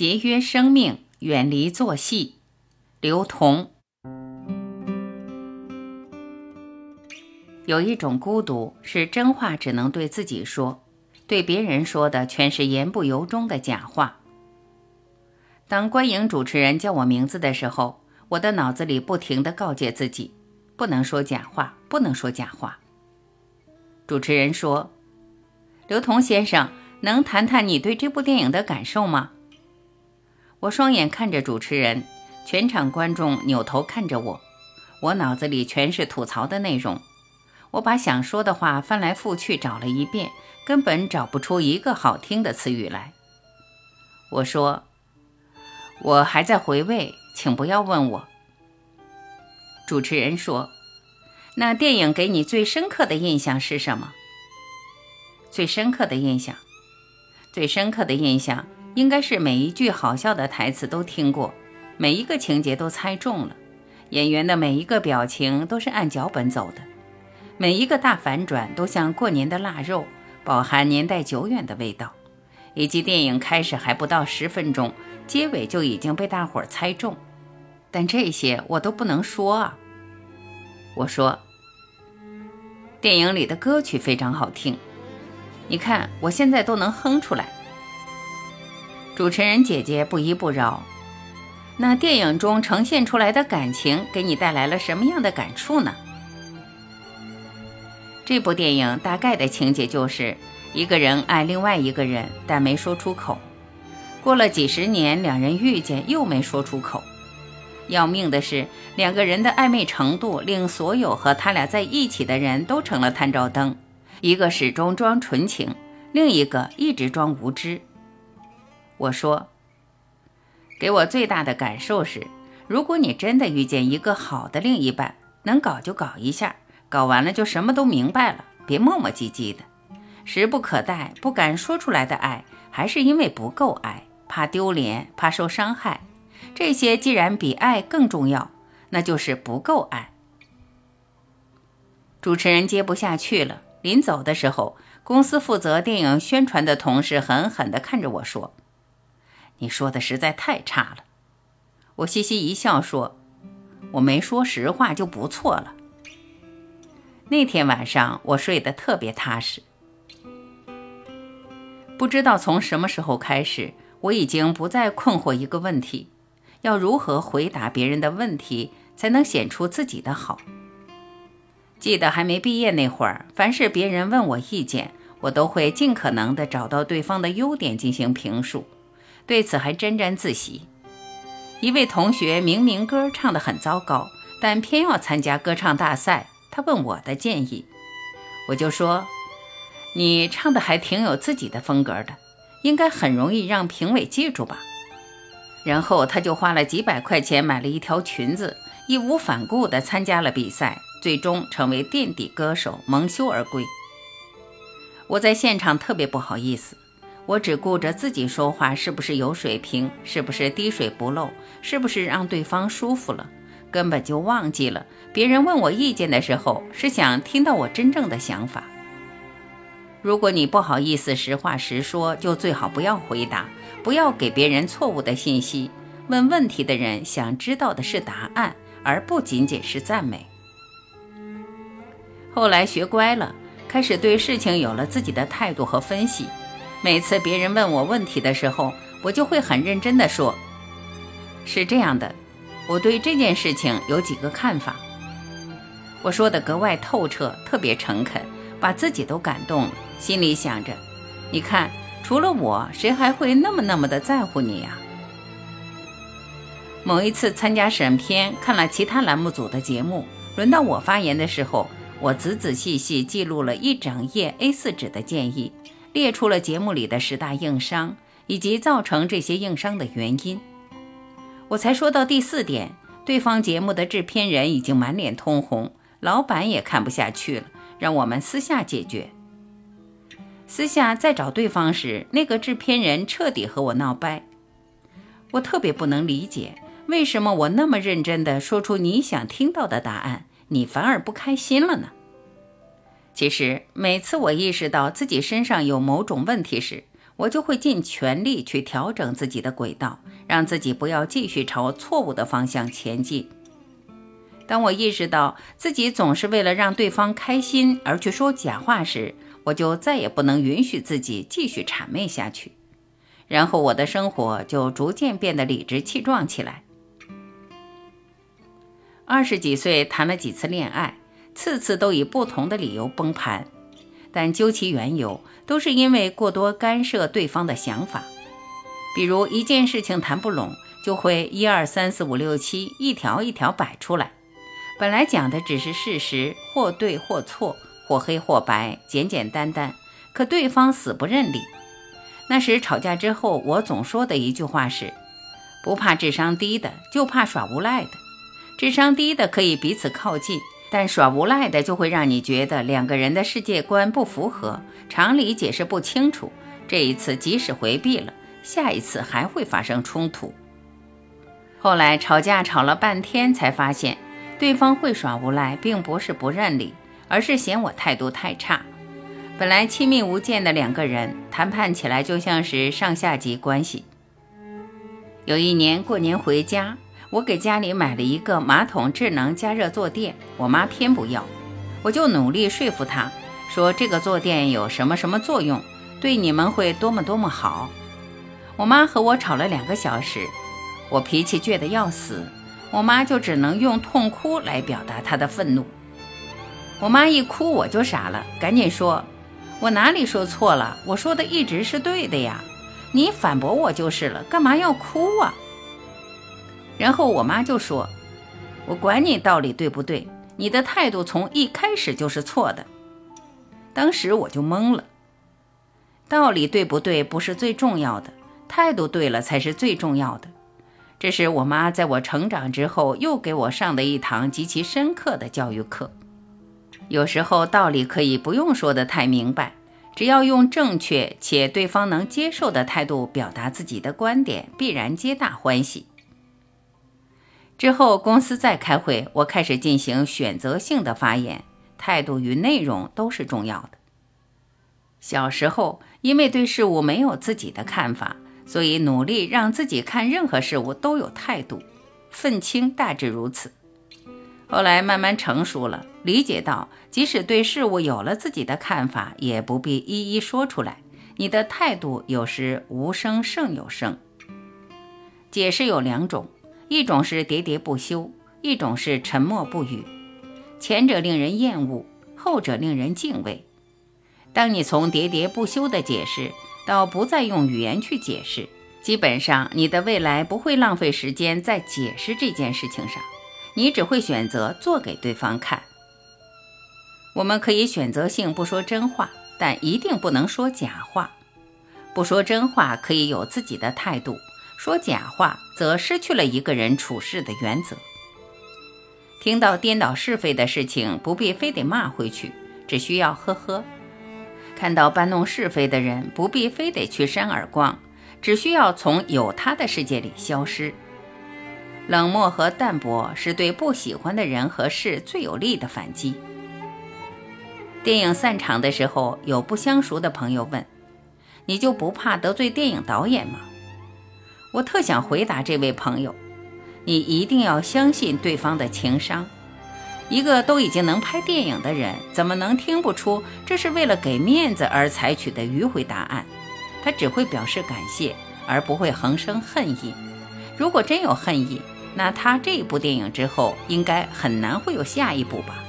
节约生命，远离做戏。刘同。有一种孤独，是真话只能对自己说，对别人说的全是言不由衷的假话。当观影主持人叫我名字的时候，我的脑子里不停地告诫自己，不能说假话，不能说假话。主持人说：“刘同先生，能谈谈你对这部电影的感受吗？”我双眼看着主持人，全场观众扭头看着我，我脑子里全是吐槽的内容。我把想说的话翻来覆去找了一遍，根本找不出一个好听的词语来。我说：“我还在回味，请不要问我。”主持人说：“那电影给你最深刻的印象是什么？”最深刻的印象，最深刻的印象。应该是每一句好笑的台词都听过，每一个情节都猜中了，演员的每一个表情都是按脚本走的，每一个大反转都像过年的腊肉，饱含年代久远的味道，以及电影开始还不到十分钟，结尾就已经被大伙儿猜中，但这些我都不能说啊。我说，电影里的歌曲非常好听，你看我现在都能哼出来。主持人姐姐不依不饶，那电影中呈现出来的感情给你带来了什么样的感触呢？这部电影大概的情节就是一个人爱另外一个人，但没说出口。过了几十年，两人遇见又没说出口。要命的是，两个人的暧昧程度令所有和他俩在一起的人都成了探照灯，一个始终装纯情，另一个一直装无知。我说，给我最大的感受是，如果你真的遇见一个好的另一半，能搞就搞一下，搞完了就什么都明白了，别磨磨唧唧的，时不可待、不敢说出来的爱，还是因为不够爱，怕丢脸、怕受伤害。这些既然比爱更重要，那就是不够爱。主持人接不下去了，临走的时候，公司负责电影宣传的同事狠狠地看着我说。你说的实在太差了，我嘻嘻一笑说：“我没说实话就不错了。”那天晚上我睡得特别踏实。不知道从什么时候开始，我已经不再困惑一个问题：要如何回答别人的问题才能显出自己的好？记得还没毕业那会儿，凡是别人问我意见，我都会尽可能的找到对方的优点进行评述。对此还沾沾自喜。一位同学明明歌唱得很糟糕，但偏要参加歌唱大赛。他问我的建议，我就说：“你唱的还挺有自己的风格的，应该很容易让评委记住吧。”然后他就花了几百块钱买了一条裙子，义无反顾地参加了比赛，最终成为垫底歌手，蒙羞而归。我在现场特别不好意思。我只顾着自己说话是不是有水平，是不是滴水不漏，是不是让对方舒服了，根本就忘记了别人问我意见的时候是想听到我真正的想法。如果你不好意思实话实说，就最好不要回答，不要给别人错误的信息。问问题的人想知道的是答案，而不仅仅是赞美。后来学乖了，开始对事情有了自己的态度和分析。每次别人问我问题的时候，我就会很认真地说：“是这样的，我对这件事情有几个看法。”我说的格外透彻，特别诚恳，把自己都感动了。心里想着：“你看，除了我，谁还会那么那么的在乎你呀？”某一次参加审片，看了其他栏目组的节目，轮到我发言的时候，我仔仔细细记录了一整页 A4 纸的建议。列出了节目里的十大硬伤以及造成这些硬伤的原因。我才说到第四点，对方节目的制片人已经满脸通红，老板也看不下去了，让我们私下解决。私下再找对方时，那个制片人彻底和我闹掰。我特别不能理解，为什么我那么认真地说出你想听到的答案，你反而不开心了呢？其实每次我意识到自己身上有某种问题时，我就会尽全力去调整自己的轨道，让自己不要继续朝错误的方向前进。当我意识到自己总是为了让对方开心而去说假话时，我就再也不能允许自己继续谄媚下去。然后我的生活就逐渐变得理直气壮起来。二十几岁谈了几次恋爱，次次都以不同的理由崩盘，但究其缘由，都是因为过多干涉对方的想法。比如一件事情谈不拢，就会一二三四五六七一条一条摆出来。本来讲的只是事实，或对或错，或黑或白，简简单单。可对方死不认理。那时吵架之后，我总说的一句话是：不怕智商低的，就怕耍无赖的。智商低的可以彼此靠近，但耍无赖的就会让你觉得两个人的世界观不符合，常理解释不清楚。这一次即使回避了，下一次还会发生冲突。后来吵架吵了半天，才发现。对方会耍无赖，并不是不认理，而是嫌我态度太差。本来亲密无间的两个人，谈判起来就像是上下级关系。有一年过年回家，我给家里买了一个马桶智能加热坐垫，我妈偏不要，我就努力说服她，说这个坐垫有什么什么作用，对你们会多么多么好。我妈和我吵了两个小时，我脾气倔得要死。我妈就只能用痛哭来表达她的愤怒。我妈一哭，我就傻了，赶紧说：“我哪里说错了？我说的一直是对的呀，你反驳我就是了，干嘛要哭啊？”然后我妈就说：“我管你道理对不对，你的态度从一开始就是错的。”当时我就懵了，道理对不对不是最重要的，态度对了才是最重要的。这是我妈在我成长之后又给我上的一堂极其深刻的教育课。有时候道理可以不用说得太明白，只要用正确且对方能接受的态度表达自己的观点，必然皆大欢喜。之后公司再开会，我开始进行选择性的发言，态度与内容都是重要的。小时候因为对事物没有自己的看法。所以努力让自己看任何事物都有态度，愤青大致如此。后来慢慢成熟了，理解到即使对事物有了自己的看法，也不必一一说出来。你的态度有时无声胜有声。解释有两种，一种是喋喋不休，一种是沉默不语。前者令人厌恶，后者令人敬畏。当你从喋喋不休的解释。到不再用语言去解释，基本上你的未来不会浪费时间在解释这件事情上，你只会选择做给对方看。我们可以选择性不说真话，但一定不能说假话。不说真话可以有自己的态度，说假话则失去了一个人处事的原则。听到颠倒是非的事情，不必非得骂回去，只需要呵呵。看到搬弄是非的人，不必非得去扇耳光，只需要从有他的世界里消失。冷漠和淡泊是对不喜欢的人和事最有力的反击。电影散场的时候，有不相熟的朋友问：“你就不怕得罪电影导演吗？”我特想回答这位朋友：“你一定要相信对方的情商。”一个都已经能拍电影的人，怎么能听不出这是为了给面子而采取的迂回答案？他只会表示感谢，而不会横生恨意。如果真有恨意，那他这部电影之后应该很难会有下一部吧？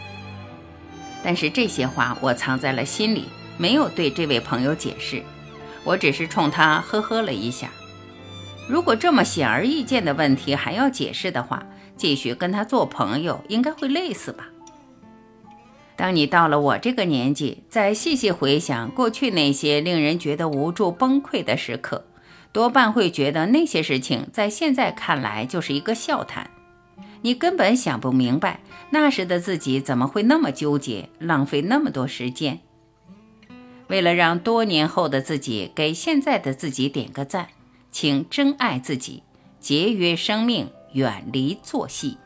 但是这些话我藏在了心里，没有对这位朋友解释，我只是冲他呵呵了一下。如果这么显而易见的问题还要解释的话，继续跟他做朋友，应该会累死吧？当你到了我这个年纪，再细细回想过去那些令人觉得无助崩溃的时刻，多半会觉得那些事情在现在看来就是一个笑谈。你根本想不明白，那时的自己怎么会那么纠结，浪费那么多时间。为了让多年后的自己给现在的自己点个赞，请珍爱自己，节约生命。远离作戏。